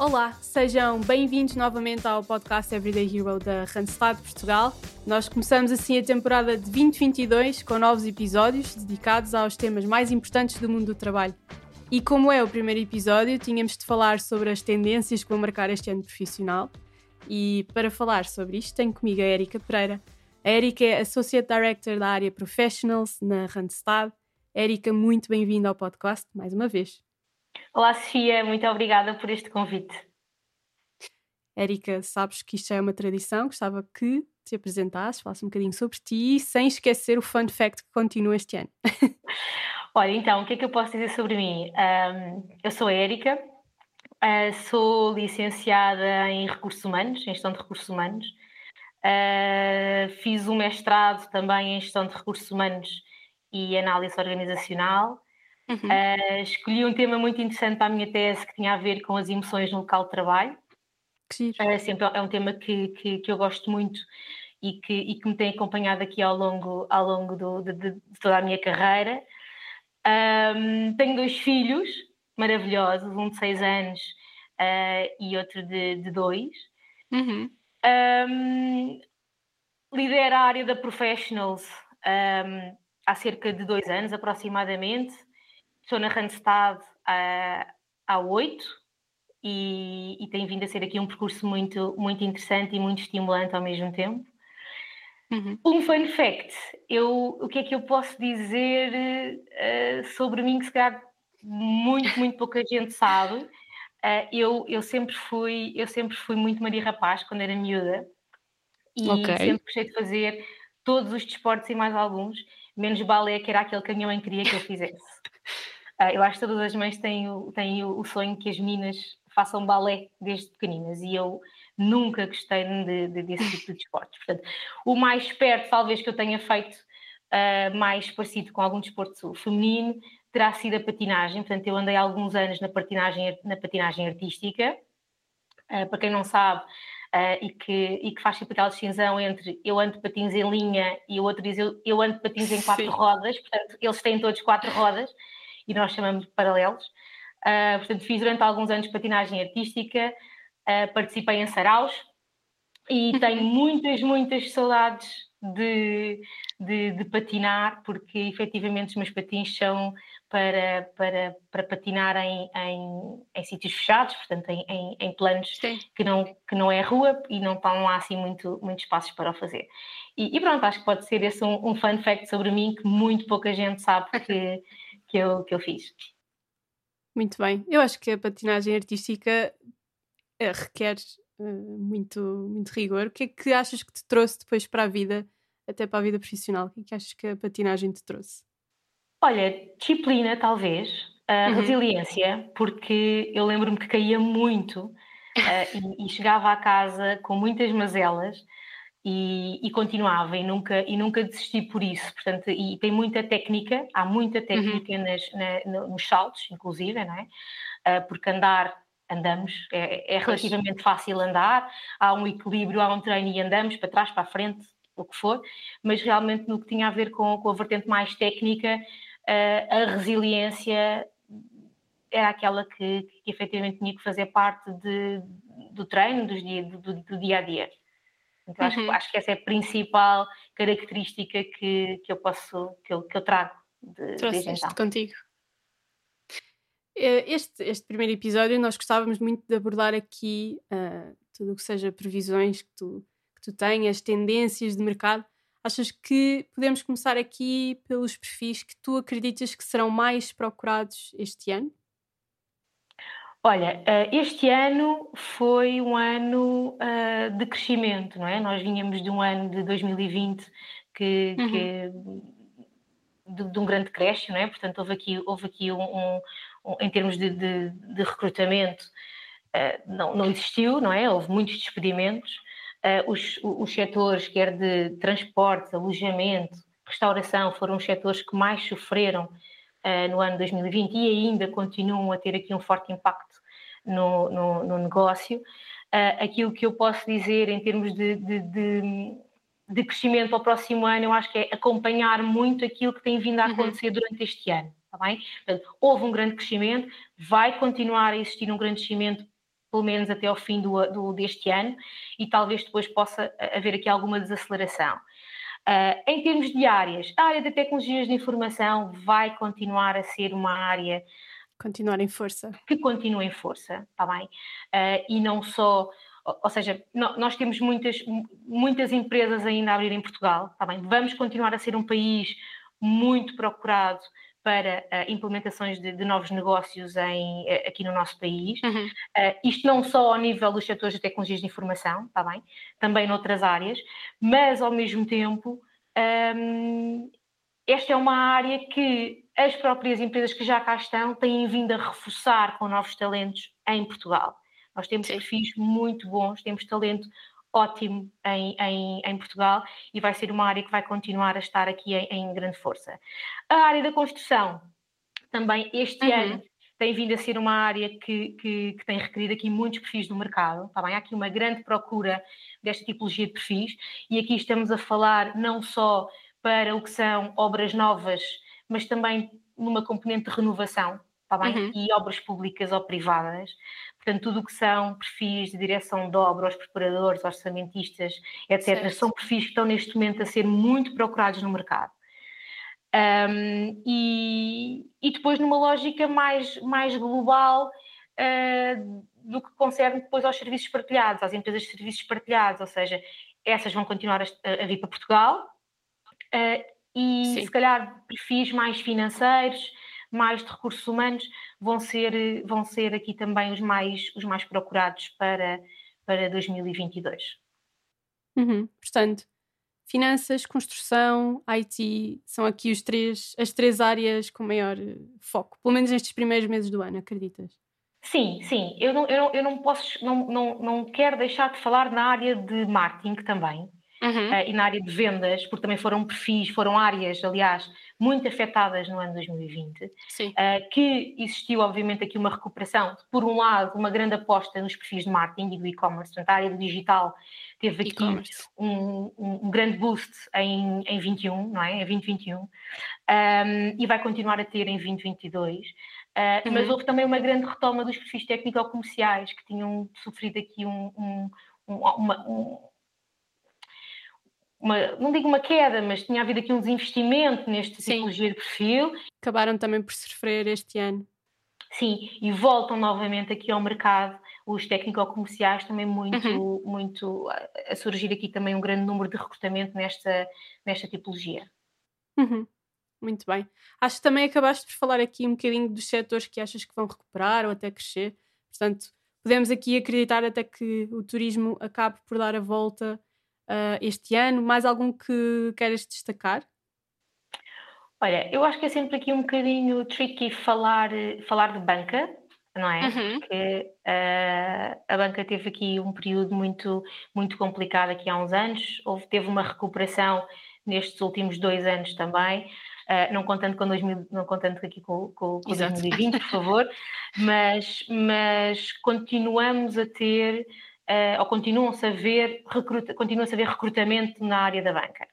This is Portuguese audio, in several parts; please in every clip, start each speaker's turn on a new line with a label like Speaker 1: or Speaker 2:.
Speaker 1: Olá, sejam bem-vindos novamente ao podcast Everyday Hero da Randstad Portugal. Nós começamos assim a temporada de 2022 com novos episódios dedicados aos temas mais importantes do mundo do trabalho. E como é o primeiro episódio, tínhamos de falar sobre as tendências que vão marcar este ano profissional. E para falar sobre isto, tenho comigo a Erika Pereira. A Erika é Associate Director da área Professionals na Randstad. Erika, muito bem-vinda ao podcast mais uma vez.
Speaker 2: Olá, Sofia, muito obrigada por este convite.
Speaker 1: Érica, sabes que isto é uma tradição, gostava que te apresentasses, falasse um bocadinho sobre ti, sem esquecer o fun fact que continua este ano.
Speaker 2: Olha, então, o que é que eu posso dizer sobre mim? Um, eu sou a Érica, uh, sou licenciada em Recursos Humanos, em Gestão de Recursos Humanos. Uh, fiz um mestrado também em Gestão de Recursos Humanos e Análise Organizacional. Uhum. Uh, escolhi um tema muito interessante para a minha tese que tinha a ver com as emoções no local de trabalho. É, sempre, é um tema que, que, que, eu gosto muito e que, e que me tem acompanhado aqui ao longo, ao longo do, de, de, toda a minha carreira. Um, tenho dois filhos maravilhosos, um de seis anos uh, e outro de, de dois. Uhum. Um, lidero a área da Professionals um, há cerca de dois anos aproximadamente Estou na Randstad há, há oito e, e tem vindo a ser aqui um percurso muito, muito interessante e muito estimulante ao mesmo tempo. Uhum. Um fun fact, eu, o que é que eu posso dizer uh, sobre mim que se calhar muito, muito pouca gente sabe. Uh, eu, eu, sempre fui, eu sempre fui muito Maria Rapaz quando era miúda e okay. sempre gostei de fazer todos os desportos e mais alguns, menos balé, que era aquele que a minha mãe queria que eu fizesse. Uh, eu acho que todas as mães têm, o, têm o, sonho que as meninas façam balé desde pequeninas e eu nunca gostei de, de, desse tipo de esportes. Portanto, o mais perto, talvez, que eu tenha feito uh, mais parecido com algum desporto feminino terá sido a patinagem. Portanto, eu andei alguns anos na patinagem, na patinagem artística. Uh, para quem não sabe, Uh, e, que, e que faz sempre aquela distinção entre eu ando de patins em linha e o outro diz eu, eu ando de patins em quatro Sim. rodas, portanto, eles têm todos quatro rodas e nós chamamos de paralelos. Uh, portanto, fiz durante alguns anos patinagem artística, uh, participei em saraus e tenho muitas, muitas saudades de, de, de, patinar, porque efetivamente os meus patins são para, para, para patinar em, em, em sítios fechados, portanto, em, em, em planos que não, que não é rua e não estão lá assim muito, muito espaços para o fazer. E, e pronto, acho que pode ser esse um, um fun fact sobre mim que muito pouca gente sabe que que eu, que eu fiz.
Speaker 1: Muito bem. Eu acho que a patinagem artística eh, requer uh, muito, muito rigor. O que é que achas que te trouxe depois para a vida, até para a vida profissional? O que é que achas que a patinagem te trouxe?
Speaker 2: Olha, disciplina, talvez, uh, uhum. resiliência, porque eu lembro-me que caía muito uh, e, e, chegava a casa com muitas mazelas e, e, continuava e nunca, e nunca desisti por isso. Portanto, e tem muita técnica, há muita uhum. técnica uhum. nas, na, nos saltos, inclusive, não é? Porque andar, andamos, é, é relativamente fácil andar, há um equilíbrio, há um treino e andamos para trás, para a frente, o que for, mas realmente no que tinha a ver com, com a vertente mais técnica, uh, a resiliência era aquela que, que efetivamente tinha que fazer parte de, do treino, dos dia, do, do dia a dia. Então, uhum. acho, acho, que essa é a principal característica que, que eu posso, que eu, que eu trago de,
Speaker 1: Trouxeste então. contigo. Eh, este, este primeiro episódio nós gostávamos muito de abordar aqui uh, tudo o que seja previsões que tu, que tu tenhas, tendências de mercado. Achas que podemos começar aqui pelos perfis que tu acreditas que serão mais procurados este ano?
Speaker 2: Olha, eh, este ano foi um ano de crescimento, não é? Nós vinhamos de um ano de 2020 que, uhum. que de, de, um grande crescimento, não é? Portanto, houve aqui, houve aqui um, um em termos de, de, de recrutamento, uh, não, não existiu, não é? Houve muitos despedimentos. Uh, os, os setores, quer de transporte, alojamento, restauração, foram os setores que mais sofreram uh, no ano 2020 e ainda continuam a ter aqui um forte impacto no, no, no negócio. Aquilo que eu posso dizer em termos de, de, de, de, crescimento ao próximo ano, eu acho que é acompanhar muito aquilo que tem vindo a uhum. acontecer uhum. durante este ano. Está bem? Portanto, houve um grande crescimento, vai continuar a existir um grande crescimento pelo menos até ao fim do, do, deste ano, e talvez depois possa haver aqui alguma desaceleração. Uh, em termos de áreas, a área de tecnologias de informação vai continuar a ser uma área.
Speaker 1: Continuar em força.
Speaker 2: Que continua em força, está bem? Uh, e não só. Ou seja, nós temos muitas, muitas empresas ainda a abrir em Portugal, está bem? Vamos continuar a ser um país muito procurado para uh, implementações de, de, novos negócios em, uh, aqui no nosso país. Uhum. Uh, isto não só ao nível dos setores de tecnologias de informação, está bem? Também noutras áreas, mas ao mesmo tempo, um, esta é uma área que as próprias empresas que já cá estão têm vindo a reforçar com novos talentos em Portugal. Nós temos Sim. perfis muito bons, temos talento ótimo em, em, em, Portugal e vai ser uma área que vai continuar a estar aqui em, em grande força. A área da construção, também este uhum. ano, tem vindo a ser uma área que, que, que, tem requerido aqui muitos perfis no mercado. Tá bem? Há aqui uma grande procura desta tipologia de perfis e aqui estamos a falar não só para o que são obras novas, mas também numa componente de renovação, tá bem? Uhum. E obras públicas ou privadas. Portanto, tudo o que são perfis de direção de obra, os preparadores, orçamentistas, etc., certo. são perfis que estão neste momento a ser muito procurados no mercado. Um, e, e, depois numa lógica mais, mais global uh, do que concerne depois aos serviços partilhados, às empresas de serviços partilhados, ou seja, essas vão continuar a, a vir para Portugal uh, e Sim. se calhar perfis mais financeiros, mais de recursos humanos, vão ser, vão ser aqui também os mais, os mais procurados para, para 2022.
Speaker 1: Uhum. Portanto, finanças, construção, IT, são aqui os três, as três áreas com maior eh, foco, pelo menos nestes primeiros meses do ano, acreditas?
Speaker 2: Sim, sim. Eu não, eu não, eu não posso, não, não, não quero deixar de falar na área de marketing também, uhum. uh, e na área de vendas, porque também foram perfis, foram áreas, aliás, muito afetadas no ano 2020, uh, eh, que existiu, obviamente, aqui uma recuperação. Por um lado, uma grande aposta nos perfis de marketing e do e-commerce, portanto, a área do digital teve aqui um, um, um, grande boost em, em 21, não é? Em 2021, um, e vai continuar a ter em 2022. Uh, eh, uhum. Mas houve também uma grande retoma dos perfis técnico-comerciais que tinham sofrido aqui um, um, uma, uma, não digo uma queda, mas tinha havido aqui um desinvestimento neste tipologia de perfil.
Speaker 1: Acabaram também por sofrer este ano.
Speaker 2: Sim, e voltam novamente aqui ao mercado os técnico-comerciais também muito, uhum. muito a surgir aqui também um grande número de recrutamento nesta, nesta tipologia.
Speaker 1: Uhum. Muito bem. Acho que também acabaste por falar aqui um bocadinho dos setores que achas que vão recuperar ou até crescer. Portanto, podemos aqui acreditar até que o turismo acabe por dar a volta uh, este ano? Mais algum que queres destacar?
Speaker 2: Olha, eu acho que é sempre aqui um bocadinho tricky falar, falar de banca, não é? Uhum. Porque uh, a banca teve aqui um período muito, muito complicado aqui há uns anos, houve, teve uma recuperação nestes últimos dois anos também, uh, não contando com 2000, não contando aqui com, com, com 2020, por favor, mas, mas continuamos a ter ou continuam-se a ver continua-se a ver recrutamento na área da banca.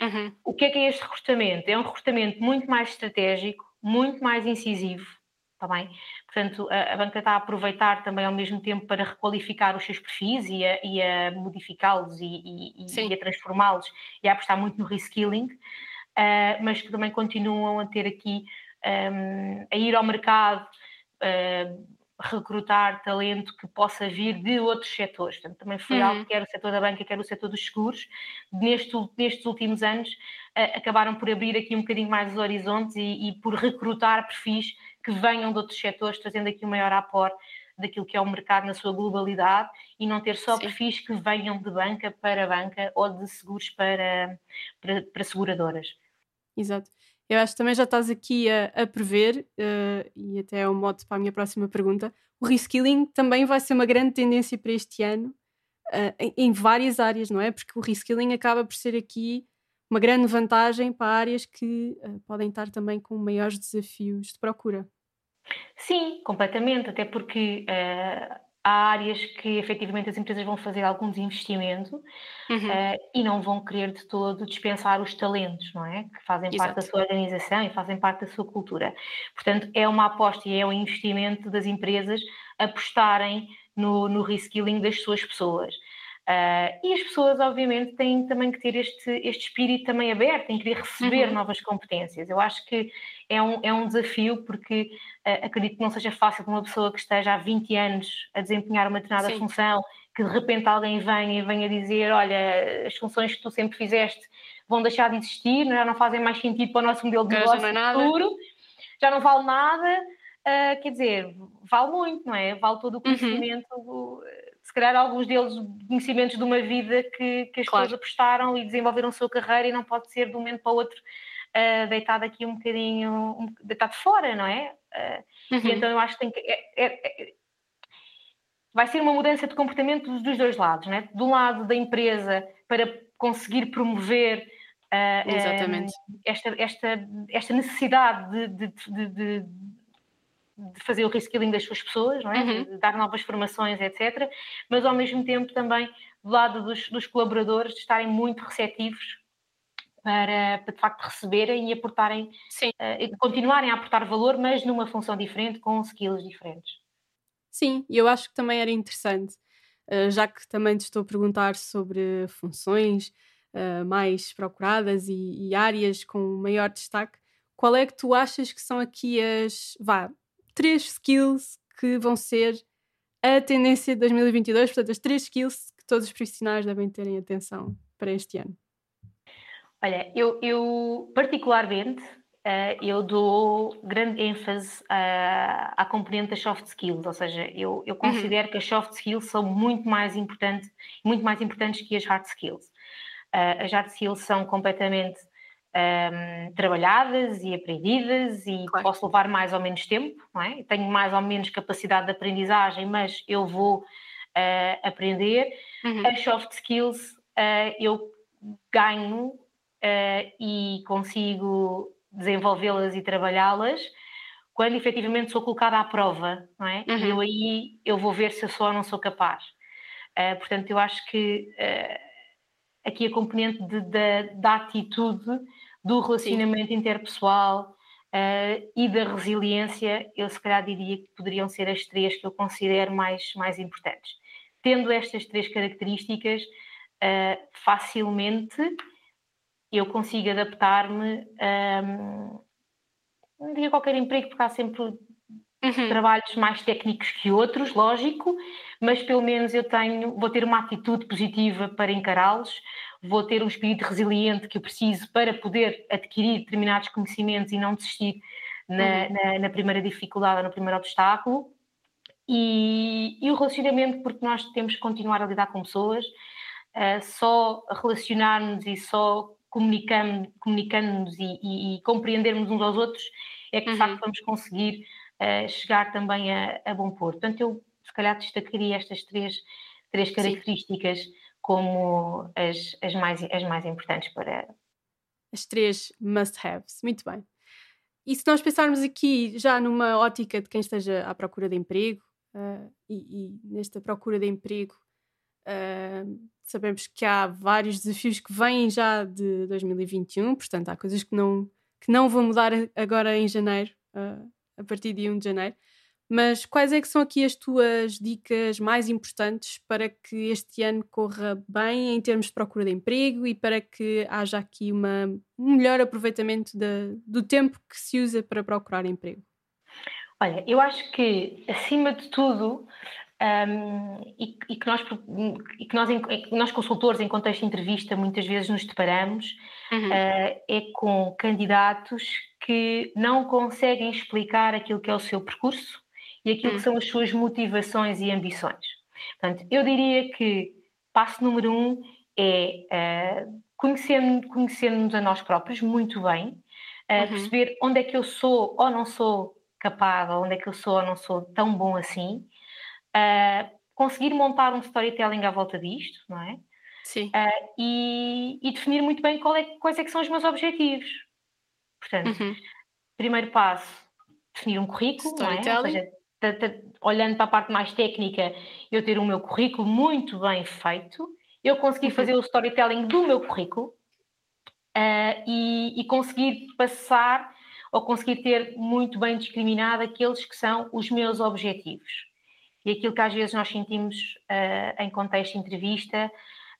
Speaker 2: Uhum. O que é que é este recrutamento? É um recrutamento muito mais estratégico, muito mais incisivo, está bem? Portanto, a, a, banca está a aproveitar também ao mesmo tempo para requalificar os seus perfis e a, e a modificá-los e, e, e, a transformá-los e a apostar muito no reskilling, uh, mas que também continuam a ter aqui um, ehm, a ir ao mercado uh, recrutar talento que possa vir de outros setores. Portanto, também foi uhum. algo, quer o setor da banca, quer o setor dos seguros, neste, nestes últimos anos, uh, acabaram por abrir aqui um bocadinho mais os horizontes e, e, por recrutar perfis que venham de outros setores, trazendo aqui um maior aporte daquilo que é o mercado na sua globalidade e não ter só Sim. perfis que venham de banca para banca ou de seguros para, para, para seguradoras.
Speaker 1: Exato. Eu acho que também já estás aqui a, a prever, uh, e até é um modo para a minha próxima pergunta, o reskilling também vai ser uma grande tendência para este ano, uh, em, em, várias áreas, não é? Porque o reskilling acaba por ser aqui uma grande vantagem para áreas que uh, podem estar também com maiores desafios de procura.
Speaker 2: Sim, completamente, até porque há áreas que efetivamente as empresas vão fazer algum desinvestimento uhum. uh, e não vão querer de todo dispensar os talentos, não é? Que fazem Exato. parte da sua organização e fazem parte da sua cultura. Portanto, é uma aposta e é um investimento das empresas apostarem no, no reskilling das suas pessoas. Uh, e as pessoas, obviamente, têm também que ter este, este espírito também aberto, em querer receber uhum. novas competências. Eu acho que é um, é um desafio, porque uh, acredito que não seja fácil para uma pessoa que esteja há 20 anos a desempenhar uma determinada Sim. função, que de repente alguém venha e venha dizer: Olha, as funções que tu sempre fizeste vão deixar de existir, já não fazem mais sentido para o nosso modelo de negócio já não é futuro, já não vale nada. Uh, quer dizer, vale muito, não é? Vale todo o uhum. conhecimento. Uhum se calhar alguns deles conhecimentos de uma vida que, que as claro. pessoas apostaram e desenvolveram a sua carreira e não pode ser de um momento para o outro uh, deitado aqui um bocadinho, um, deitado fora, não é? Uh, uhum. E então eu acho que tem que. É, é, é, vai ser uma mudança de comportamento dos dois lados, não é? Do lado da empresa para conseguir promover uh, esta, esta, esta necessidade de, de, de, de fazer o reskilling das suas pessoas, não é? Uhum. de dar novas formações, etc. Mas ao mesmo tempo também do lado dos, dos colaboradores de estarem muito receptivos para, para, de facto receberem e aportarem, uh, continuarem a aportar valor, mas numa função diferente, com skills diferentes.
Speaker 1: Sim, e eu acho que também era interessante, uh, já que também te estou a perguntar sobre funções uh, mais procuradas e, e, áreas com maior destaque, qual é que tu achas que são aqui as, vá, três skills que vão ser a tendência de 2022, portanto, as três skills que todos os profissionais devem terem atenção para este ano.
Speaker 2: Olha, eu, eu particularmente uh, eu dou grande ênfase uh, à componente das soft skills, ou seja, eu, eu uhum. considero uhum. que as soft skills são muito mais importantes, muito mais importantes que as hard skills. Uh, as hard skills são completamente um, trabalhadas e aprendidas e claro. posso levar mais ou menos tempo, não é? Tenho mais ou menos capacidade de aprendizagem, mas eu vou uh, aprender. Uhum. As soft skills uh, eu ganho uh, e consigo desenvolvê-las e trabalhá-las quando efetivamente sou colocada à prova, não é? Uhum. E eu aí eu vou ver se eu sou ou não sou capaz. portanto, eu acho que aqui a componente de, de, da atitude, do relacionamento Sim. interpessoal uh, e da resiliência, eu se calhar diria que poderiam ser as três que eu considero mais, mais importantes. Tendo estas três características, uh, facilmente eu consigo adaptar-me um, não digo qualquer emprego, porque há sempre uhum. trabalhos mais técnicos que outros, lógico, mas pelo menos eu tenho, vou ter uma atitude positiva para encará-los, vou ter um espírito resiliente que eu preciso para poder adquirir determinados conhecimentos e não desistir na, uhum. na, na primeira dificuldade ou no primeiro obstáculo. E, e, o relacionamento, porque nós temos que continuar a lidar com pessoas, uh, só relacionar-nos e só comunicando-nos comunicando e, e, e, compreendermos uns aos outros é que de uhum. facto vamos conseguir uh, chegar também a, a bom porto. Portanto, eu se calhar destacaria estas três, três características Sim. como as, as, mais, as mais importantes para.
Speaker 1: As três must-haves. Muito bem. E se nós pensarmos aqui já numa ótica de quem esteja à procura de emprego, uh, e, e, nesta procura de emprego, uh, sabemos que há vários desafios que vêm já de 2021, portanto, há coisas que não, que não vão mudar agora em janeiro, uh, a partir de 1 de janeiro. Mas quais é que são aqui as tuas dicas mais importantes para que este ano corra bem em termos de procura de emprego e para que haja aqui uma, um melhor aproveitamento de, do tempo que se usa para procurar emprego?
Speaker 2: Olha, eu acho que, acima de tudo, um, e, e, que nós, e que nós, nós, consultores, em contexto de entrevista, muitas vezes nos deparamos, uhum. uh, é com candidatos que não conseguem explicar aquilo que é o seu percurso e aquilo hum. que são as suas motivações e ambições. Portanto, eu diria que passo número um é uh, conhecer-nos conhecer a nós próprios muito bem, uh, uhum. perceber onde é que eu sou ou não sou capaz, ou onde é que eu sou ou não sou tão bom assim, uh, conseguir montar um storytelling à volta disto, não é?
Speaker 1: Sim.
Speaker 2: Uh, e, e, definir muito bem é, quais é que são os meus objetivos. Portanto, uhum. primeiro passo, definir um currículo, não é? Ou seja, olhando para a parte mais técnica, eu ter o meu currículo muito bem feito, eu conseguir uhum. fazer o storytelling do meu currículo uh, e, e conseguir passar ou conseguir ter muito bem discriminado aqueles que são os meus objetivos. E aquilo que às vezes nós sentimos uh, em contexto de entrevista,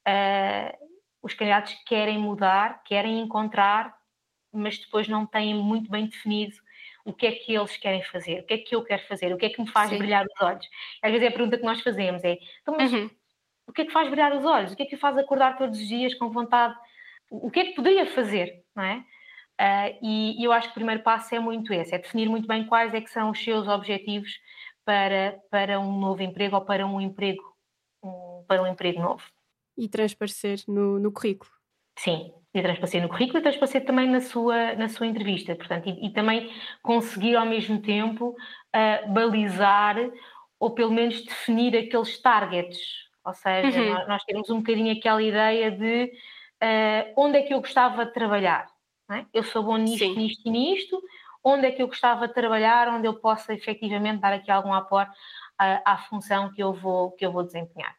Speaker 2: uh, os candidatos querem mudar, querem encontrar, mas depois não têm muito bem definido o que é que eles querem fazer, o que é que eu quero fazer, o que é que me faz Sim. brilhar os olhos. Às vezes é a pergunta que nós fazemos, é, então, mas uhum. o que é que faz brilhar os olhos? O que é que faz acordar todos os dias com vontade? O que é que poderia fazer, não é? Uh, e, e, eu acho que o primeiro passo é muito esse, é definir muito bem quais é que são os seus objetivos para, para um novo emprego ou para um emprego, um, para um emprego novo.
Speaker 1: E transparecer no, no currículo.
Speaker 2: Sim, e transparecer no currículo e transparecer também na sua, na sua entrevista, portanto, e, e também conseguir ao mesmo tempo uh, balizar ou pelo menos definir aqueles targets, ou seja, uhum. nós, nós, temos um bocadinho aquela ideia de uh, onde é que eu gostava de trabalhar, é? eu sou bom nisto, Sim. nisto e nisto, onde é que eu gostava de trabalhar, onde eu possa efetivamente dar aqui algum apoio à, à função que eu vou, que eu vou desempenhar.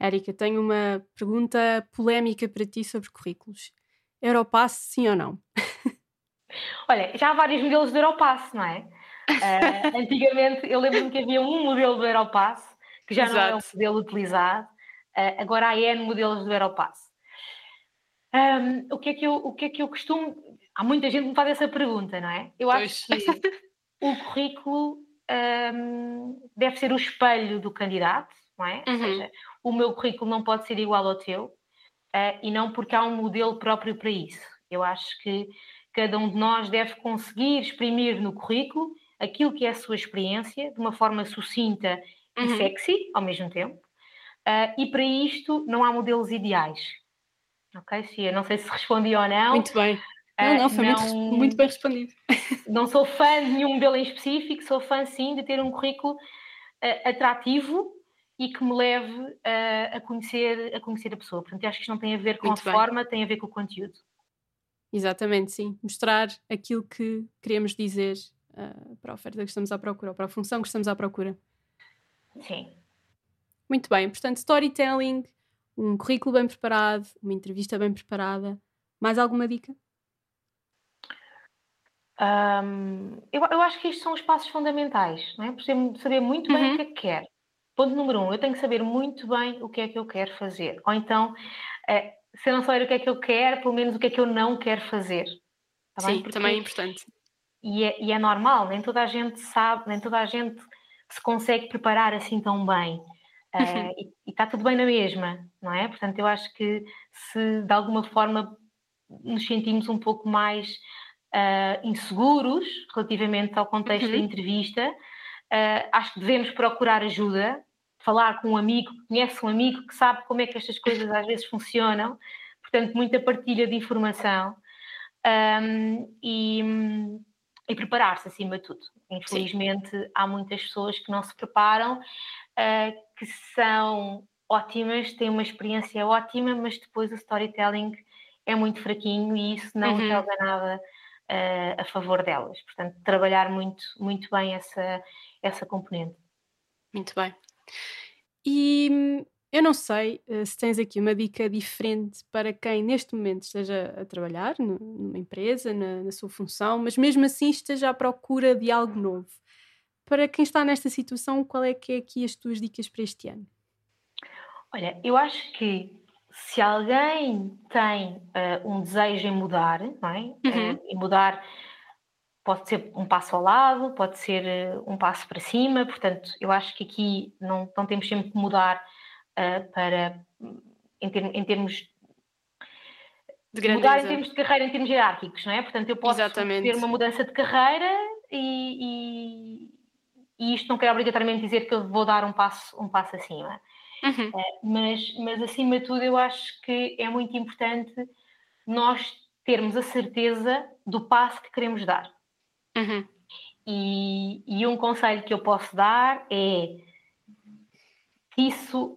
Speaker 1: Érica, tenho uma pergunta polémica para ti sobre currículos. Europass, sim ou não?
Speaker 2: Olha, já há vários modelos de Europass, não é? Uh, antigamente, eu lembro-me que havia um modelo do Europass, que já Exato. não é um modelo utilizado, uh, agora há N modelos do Europass. Um, o, que é que eu, o que é que eu costumo. Há muita gente que me faz essa pergunta, não é? Eu acho pois. que o currículo um, deve ser o espelho do candidato, não é? Uhum. Ou seja, o meu currículo não pode ser igual ao teu, uh, e não porque há um modelo próprio para isso. Eu acho que cada um de nós deve conseguir exprimir no currículo aquilo que é a sua experiência de uma forma sucinta uhum. e sexy ao mesmo tempo. Uh, e para isto não há modelos ideais. Ok, Cia? Não sei se respondi ou não.
Speaker 1: Muito bem. Não, não, foi não, muito, muito, bem respondido.
Speaker 2: Não sou fã de nenhum modelo em específico, sou fã sim de ter um currículo uh, atrativo e que me leve a, a, conhecer, a conhecer a pessoa. Portanto, acho que isto não tem a ver com Muito a bem. forma, tem a ver com o conteúdo.
Speaker 1: Exatamente, sim. Mostrar aquilo que queremos dizer uh, para a oferta que estamos à procura, ou para a função que estamos à procura.
Speaker 2: Sim.
Speaker 1: Muito bem, portanto, storytelling, um currículo bem preparado, uma entrevista bem preparada. Mais alguma dica?
Speaker 2: Um, eu, eu, acho que estes são os passos fundamentais, não é? saber muito bem uhum. o que é que quer. Ponto número um, eu tenho que saber muito bem o que é que eu quero fazer. Ou então, eh, se eu não souber o que é que eu quero, pelo menos o que é que eu não quero fazer.
Speaker 1: Tá Sim, também é importante.
Speaker 2: E é, e é, normal, nem toda a gente sabe, nem toda a gente se consegue preparar assim tão bem. Uh, e, está tudo bem na mesma, não é? Portanto, eu acho que se de alguma forma nos sentimos um pouco mais uh, inseguros relativamente ao contexto uhum. da entrevista, uh, acho que devemos procurar ajuda, falar com um amigo que conhece um amigo que sabe como é que estas coisas às vezes funcionam, portanto, muita partilha de informação um, e, e preparar-se acima de tudo. Infelizmente, Sim. há muitas pessoas que não se preparam, uh, que são ótimas, têm uma experiência ótima, mas depois o storytelling é muito fraquinho e isso não uhum. joga nada uh, a favor delas. Portanto, trabalhar muito, muito bem essa, essa componente.
Speaker 1: Muito bem. E hum, eu não sei uh, se tens aqui uma dica diferente para quem neste momento esteja a trabalhar numa empresa, na, na, sua função, mas mesmo assim esteja à procura de algo novo. Para quem está nesta situação, qual é que é aqui as tuas dicas para este ano?
Speaker 2: Olha, eu acho que se alguém tem uh, um desejo em mudar, não é? Uhum. Uh, em mudar pode ser um passo ao lado, pode ser uh, um passo para cima, portanto, eu acho que aqui não, não temos sempre que mudar uh, para, em, term, em termos de mudar em termos de carreira, em termos hierárquicos, não é? Portanto, eu posso Exatamente. ter uma mudança de carreira e, e, e, isto não quer obrigatoriamente dizer que eu vou dar um passo, um passo acima. Uhum. Uh, mas, mas, acima de tudo, eu acho que é muito importante nós termos a certeza do passo que queremos dar. Uhum. E, e, um conselho que eu posso dar é que isso,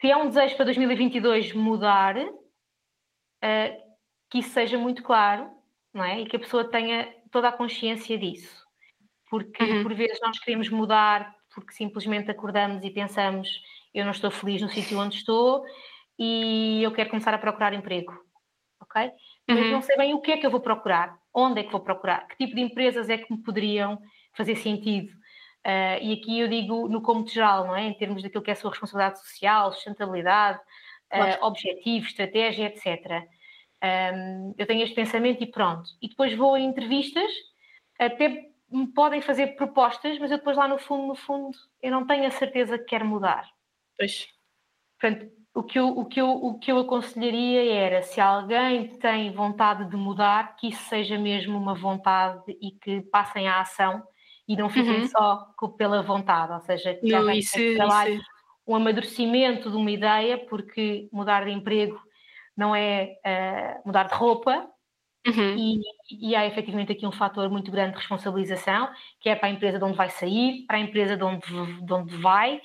Speaker 2: se é um desejo para 2022 mudar, uh, que isso seja muito claro, não é? E que a pessoa tenha toda a consciência disso. porque uhum. por vezes nós queremos mudar porque simplesmente acordamos e pensamos eu não estou feliz no sítio onde estou e eu quero começar a procurar emprego, ok? Uhum. Mas não sei bem o que é que eu vou procurar, onde é que vou procurar, que tipo de empresas é que me poderiam fazer sentido. Uh, e aqui eu digo no cômodo geral, não é? Em termos daquilo que é a sua responsabilidade social, sustentabilidade, uh, objetivos, estratégia, etc. Um, eu tenho este pensamento e pronto. E depois vou a entrevistas, até me podem fazer propostas, mas eu depois lá no fundo, no fundo, eu não tenho a certeza que quero mudar.
Speaker 1: Pois.
Speaker 2: Portanto, o que, eu, o, que eu, o que eu aconselharia era, se alguém tem vontade de mudar, que isso seja mesmo uma vontade e que passem à ação e não fiquem uhum. só pela vontade, ou seja, que já isso, trabalho, isso. um amadurecimento de uma ideia, porque mudar de emprego não é uh, mudar de roupa, Uhum. E, e, há efetivamente aqui um fator muito grande de responsabilização, que é para a empresa de onde vai sair, para a empresa de onde, de onde vai,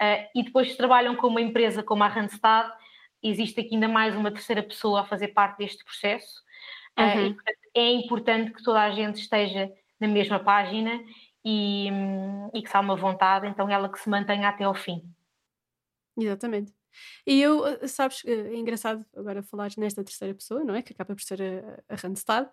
Speaker 2: uh, e depois se trabalham com uma empresa como a Randstad, existe aqui ainda mais uma terceira pessoa a fazer parte deste processo, uh, uhum. e, portanto, é importante que toda a gente esteja na mesma página e, e que se há uma vontade, então ela que se mantenha até ao fim.
Speaker 1: Exatamente. E eu, eh, sabes, eh, é engraçado agora falar nesta terceira pessoa, não é? Que acaba por ser a, a Randstad.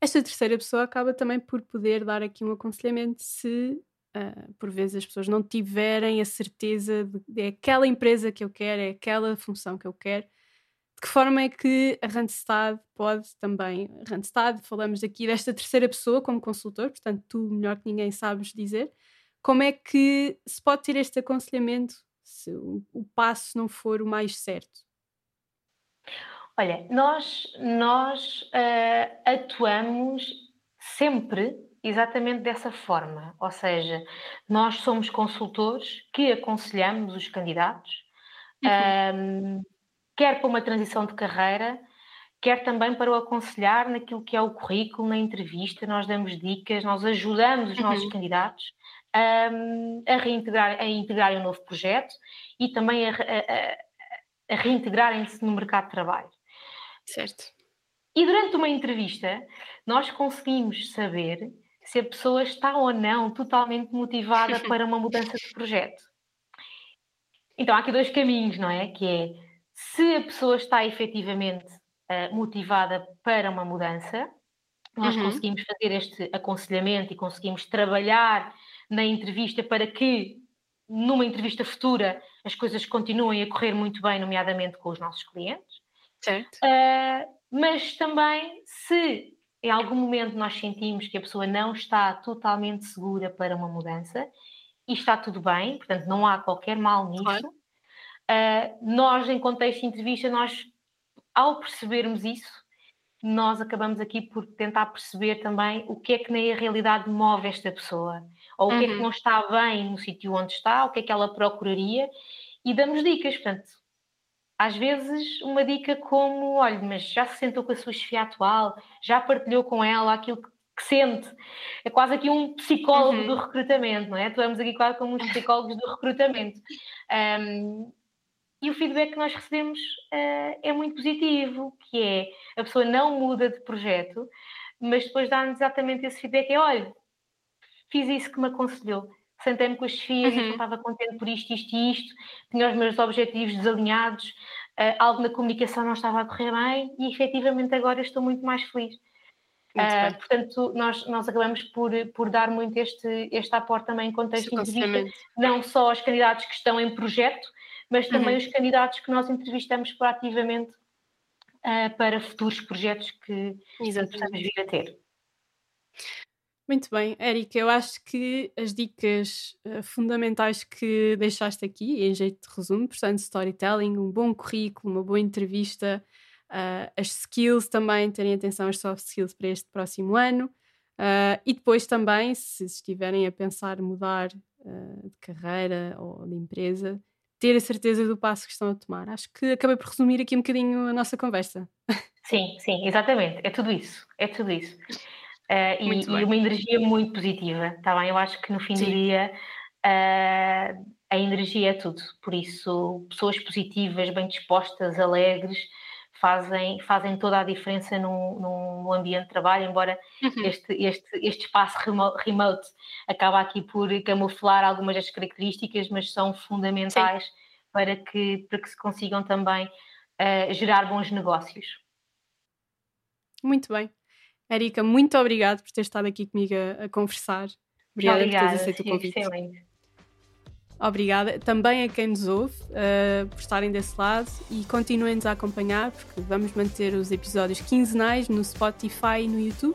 Speaker 1: Esta terceira pessoa acaba também por poder dar aqui um aconselhamento se, uh, por vezes, as pessoas não tiverem a certeza de, é aquela empresa que eu quero, é aquela função que eu quero. De que forma é que a Randstad pode também, Randstad, falamos aqui desta terceira pessoa como consultor, portanto, tu melhor que ninguém sabes dizer, como é que se pode ter este aconselhamento se o, o passo não for o mais certo?
Speaker 2: Olha, nós, nós uh, atuamos sempre exatamente dessa forma, ou seja, nós somos consultores que aconselhamos os candidatos, uhum. um, quer para uma transição de carreira, quer também para o aconselhar naquilo que é o currículo, na entrevista, nós damos dicas, nós ajudamos os uhum. nossos candidatos um, a, reintegrar, a integrarem um novo projeto e também a, a, a reintegrarem-se no mercado de trabalho.
Speaker 1: Certo.
Speaker 2: E durante uma entrevista, nós conseguimos saber se a pessoa está ou não totalmente motivada para uma mudança de projeto. Então há aqui dois caminhos, não é? Que é se a pessoa está efetivamente uh, motivada para uma mudança, nós uhum. conseguimos fazer este aconselhamento e conseguimos trabalhar na entrevista para que numa entrevista futura as coisas continuem a correr muito bem, nomeadamente com os nossos clientes.
Speaker 1: Certo. Uh,
Speaker 2: mas também se em algum momento nós sentimos que a pessoa não está totalmente segura para uma mudança e está tudo bem, portanto não há qualquer mal nisso. Claro. Uh, nós, em contexto de entrevista, nós, ao percebermos isso, nós acabamos aqui por tentar perceber também o que é que na realidade move esta pessoa ou o que é que uhum. não está bem no sítio onde está, o que é que ela procuraria, e damos dicas. Portanto, às vezes uma dica como, olha, mas já se sentou com a sua chefia atual, já partilhou com ela aquilo que, que sente. É quase aqui um psicólogo uhum. do recrutamento, não é? Atuamos aqui quase como uns psicólogos do recrutamento. Um, e o feedback que nós recebemos uh, é muito positivo, que é a pessoa não muda de projeto, mas depois dá-nos exatamente esse feedback, é olha, fiz isso que me aconselhou. Sentei-me com as filhas uhum. e estava contente por isto, isto e isto, tinha os meus objetivos desalinhados, uh, algo na comunicação não estava a correr bem e efetivamente agora estou muito mais feliz. Muito uh, portanto, nós, nós acabamos por, por dar muito este, este aporte também em contexto de entrevista, não só aos candidatos que estão em projeto, mas também uhum. os candidatos que nós entrevistamos proativamente uh, para futuros projetos que possamos vir a ter.
Speaker 1: Muito bem, Érica, eu acho que as dicas uh, fundamentais que deixaste aqui, em jeito de resumo, portanto, storytelling, um bom currículo, uma boa entrevista, uh, as skills também, terem atenção às soft skills para este próximo ano, uh, e depois também, se estiverem a pensar mudar de carreira ou de empresa, ter a certeza do passo que estão a tomar. Acho que acabei por resumir aqui um bocadinho a nossa conversa.
Speaker 2: Sim, sim, exatamente, é tudo isso, é tudo isso. Uh, e, e, uma energia muito positiva, está bem? Eu acho que no fim Sim. do dia uh, a energia é tudo. Por isso, pessoas positivas, bem dispostas, alegres, fazem, fazem toda a diferença num, num ambiente de trabalho, embora uhum. este, este, este espaço remote acaba aqui por camuflar algumas das características, mas são fundamentais para que, para que se consigam também uh, gerar bons negócios.
Speaker 1: Muito bem. Erika, muito obrigada por ter estado aqui comigo a, a conversar. Obrigada, obrigada por teres aceito o convite. Excelente. Obrigada também a quem nos ouve uh, por estarem desse lado e continuem-nos a acompanhar porque vamos manter os episódios quinzenais no Spotify e no YouTube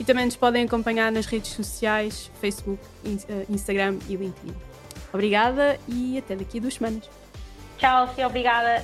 Speaker 1: e também nos podem acompanhar nas redes sociais, Facebook, eh, Instagram e LinkedIn. Obrigada e até daqui a duas semanas.
Speaker 2: Tchau, Fia, obrigada.